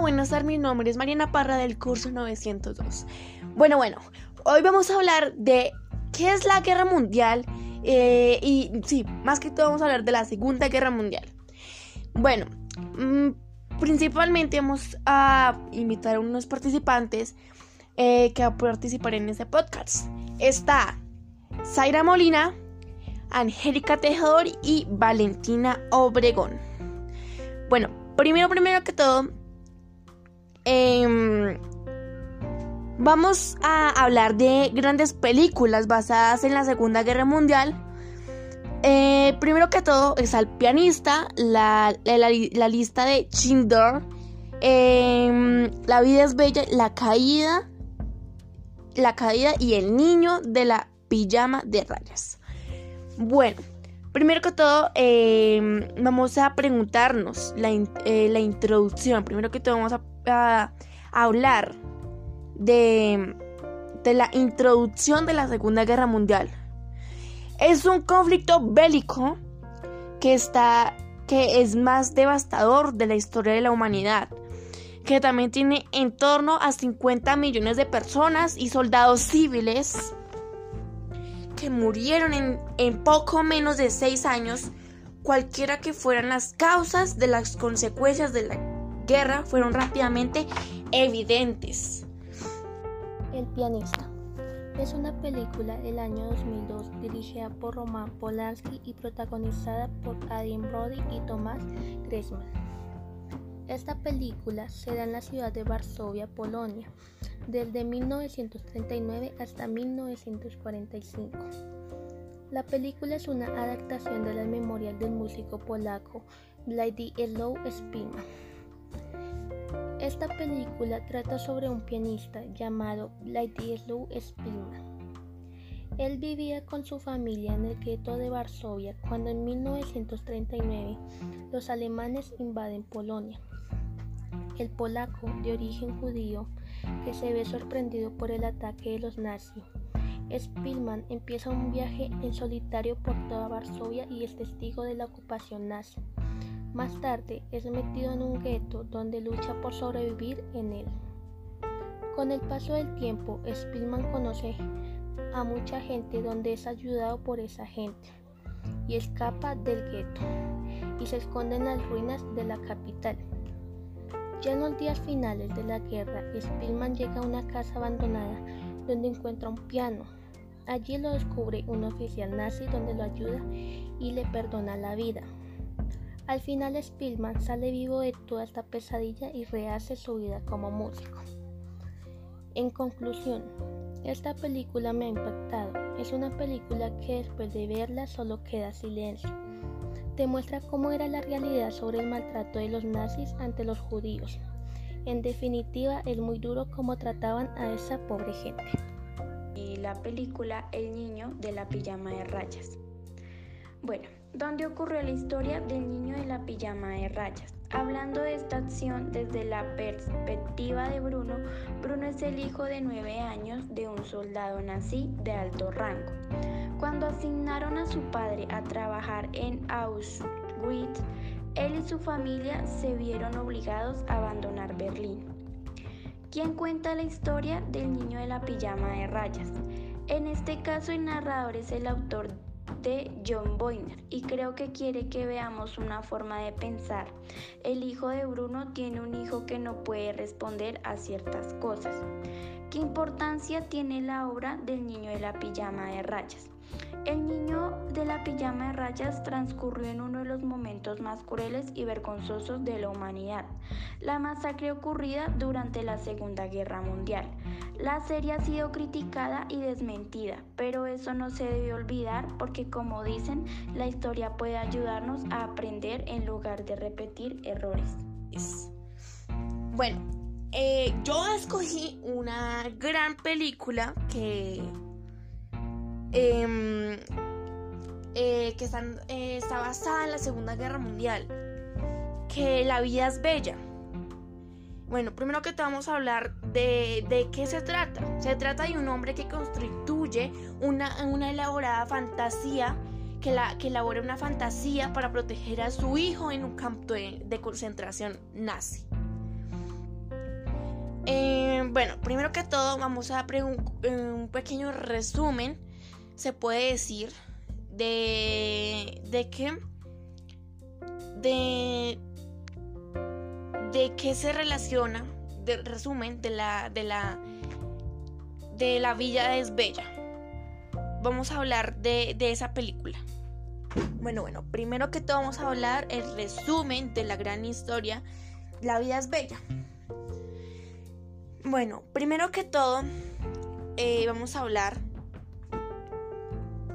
buenas tardes, mi nombre es Mariana Parra del curso 902. Bueno, bueno, hoy vamos a hablar de qué es la guerra mundial eh, y sí, más que todo vamos a hablar de la Segunda Guerra Mundial. Bueno, mm, principalmente vamos a invitar a unos participantes eh, que van a participar en este podcast. Está Zaira Molina, Angélica Tejedor y Valentina Obregón. Bueno, primero, primero que todo, Em, vamos a hablar de grandes películas basadas en la Segunda Guerra Mundial. Eh, primero que todo está el pianista, la, lista de Schindler, em, La vida es bella, La caída, La caída y El niño de la pijama de rayas. Bueno, primero que todo em, vamos a preguntarnos la, eh, la introducción. Primero que todo vamos a a, hablar de, de la introducción de la Segunda Guerra Mundial. Es un conflicto bélico que está que es más devastador de la historia de la humanidad, que también tiene en torno a 50 millones de personas y soldados civiles que murieron en, poco menos de 6 años, cualquiera que fueran las causas de las consecuencias de la guerra fueron rápidamente evidentes. El pianista. Es una película del año 2002 dirigida por Roman Polanski y protagonizada por Adrien Brody y Tomás Gressman. Esta película se da en la ciudad de Varsovia, Polonia, desde 1939 hasta 1945. La película es una adaptación de la memorial del músico polaco Władysław Spima. Esta película trata sobre un pianista llamado Władysław Spilman. Él vivía con su familia en el gueto de Varsovia cuando en 1939 los alemanes invaden Polonia. El polaco, de origen judío, que se ve sorprendido por el ataque de los nazis, Spilman empieza un viaje en solitario por toda Varsovia y es testigo de la ocupación nazi. Más tarde es metido en un gueto donde lucha por sobrevivir en él. Con el paso del tiempo, Spielman conoce a mucha gente donde es ayudado por esa gente y escapa del gueto y se esconde en las ruinas de la capital. Ya en los días finales de la guerra, Spielman llega a una casa abandonada donde encuentra un piano. Allí lo descubre un oficial nazi donde lo ayuda y le perdona la vida. Al final Spielman sale vivo de toda esta pesadilla y rehace su vida como músico. En conclusión, esta película me ha impactado. Es una película que después de verla solo queda silencio. Demuestra cómo era la realidad sobre el maltrato de los nazis ante los judíos. En definitiva, es muy duro cómo trataban a esa pobre gente. Y la película El niño de la pijama de rayas. Bueno, ¿dónde ocurrió la historia del niño de la pijama de rayas? Hablando de esta acción desde la perspectiva de Bruno, Bruno es el hijo de nueve años de un soldado nazi de alto rango. Cuando asignaron a su padre a trabajar en Auschwitz, él y su familia se vieron obligados a abandonar Berlín. ¿Quién cuenta la historia del niño de la pijama de rayas? En este caso el narrador es el autor de John Boyner y creo que quiere que veamos una forma de pensar. El hijo de Bruno tiene un hijo que no puede responder a ciertas cosas. ¿Qué importancia tiene la obra del niño de la pijama de rayas? El niño de la pijama de rayas transcurrió en uno de los momentos más crueles y vergonzosos de la humanidad, la masacre ocurrida durante la Segunda Guerra Mundial. La serie ha sido criticada y desmentida, pero eso no se debe olvidar porque como dicen, la historia puede ayudarnos a aprender en lugar de repetir errores. Bueno, eh, yo escogí una gran película que Em, eh, que eh, está basada en la Segunda Guerra Mundial, que la vida es bella. Bueno, primero que todo vamos a hablar de, de qué se trata. Se trata de un hombre que constituye una, una elaborada fantasía, que, la, que elabora una fantasía para proteger a su hijo en un campo de, concentración nazi. Eh, bueno, primero que todo vamos a un, un pequeño resumen, se puede decir, de, de qué de, de qué se relaciona, de resumen de la, de la, de la Villa es Bella. Vamos a hablar de, de esa película. Bueno, bueno, primero que todo vamos a hablar el resumen de la gran historia La vida es bella. Bueno, primero que todo eh, vamos a hablar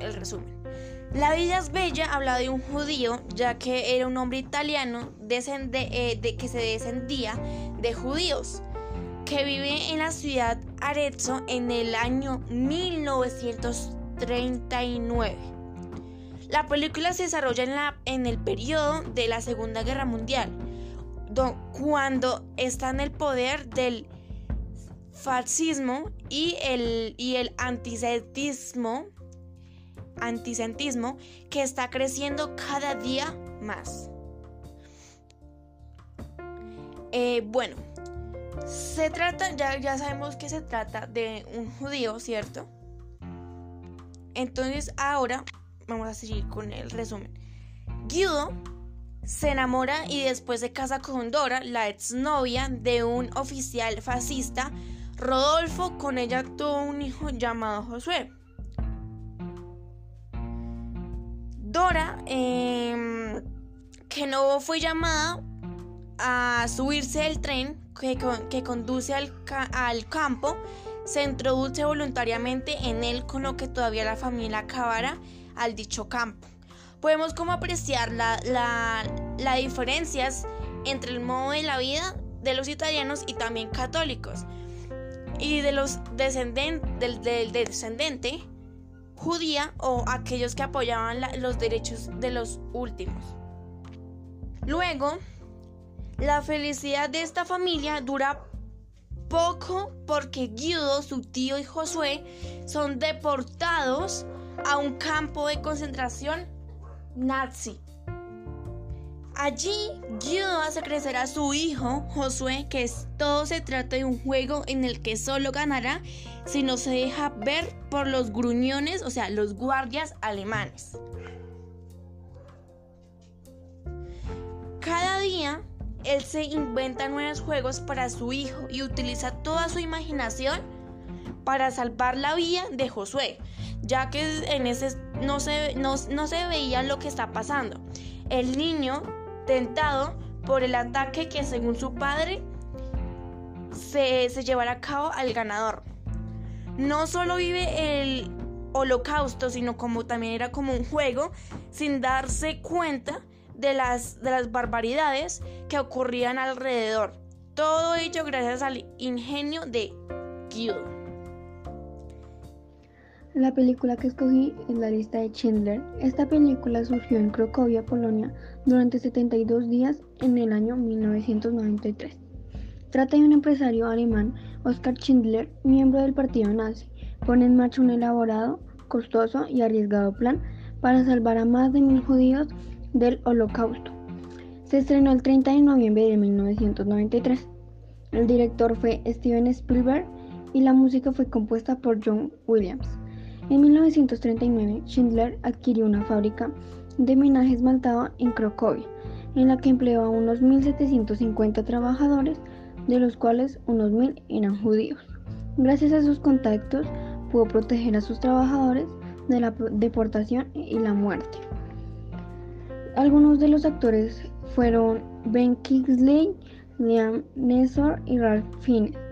el resumen. La vida es bella habla de un judío, ya que era un hombre italiano eh, de que se descendía de judíos, que vive en la ciudad Arezzo en el año 1939. La película se desarrolla en, la, en el periodo de la Segunda Guerra Mundial, cuando está en el poder del fascismo y el, y el antisemitismo antisentismo que está creciendo cada día más. Eh, bueno, se trata, ya, ya sabemos que se trata de un judío, ¿cierto? Entonces ahora vamos a seguir con el resumen. Guido se enamora y después se casa con Dora, la exnovia de un oficial fascista. Rodolfo con ella tuvo un hijo llamado Josué. Dora, em, que no fue llamada a subirse del tren que, conduce al, campo, se introduce voluntariamente en él con lo que todavía la familia acabara al dicho campo. Podemos como apreciar las la, diferencias entre el modo de la vida de los italianos y también católicos y de los descendentes del descendente judía o aquellos que apoyaban los derechos de los últimos. Luego, la felicidad de esta familia dura poco porque Guido, su tío y Josué son deportados a un campo de concentración nazi. Allí, Guido hace crecer a su hijo, Josué, que es, todo se trata de un juego en el que solo ganará si no se deja ver por los gruñones, o sea, los guardias alemanes. Cada día, él se inventa nuevos juegos para su hijo y utiliza toda su imaginación para salvar la vida de Josué, ya que en ese no se, no se veía lo que está pasando. El niño tentado por el ataque que según su padre se, llevará a cabo al ganador. No solo vive el holocausto, sino como también era como un juego, sin darse cuenta de las, de las barbaridades que ocurrían alrededor. Todo ello gracias al ingenio de Guido. La película que escogí es la lista de Schindler. Esta película surgió en Cracovia, Polonia, durante 72 días en el año 1993. Trata de un empresario alemán, Oskar Schindler, miembro del partido nazi. Pone en marcha un elaborado, costoso y arriesgado plan para salvar a más de mil judíos del holocausto. Se estrenó el 30 de noviembre de 1993. El director fue Steven Spielberg y la música fue compuesta por John Williams. En 1939, Schindler adquirió una fábrica de menaje esmaltado en Cracovia, en la que empleó a unos 1.750 trabajadores, de los cuales unos 1.000 eran judíos. Gracias a sus contactos, pudo proteger a sus trabajadores de la deportación y la muerte. Algunos de los actores fueron Ben Kingsley, Liam Neeson y Ralph Fiennes.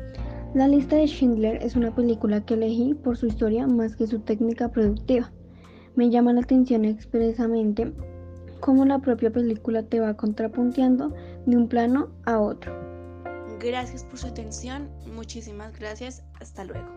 La lista de Schindler es una película que elegí por su historia más que su técnica productiva. Me llama la atención expresamente cómo la propia película te va contrapunteando de un plano a otro. Gracias por su atención, muchísimas gracias, hasta luego.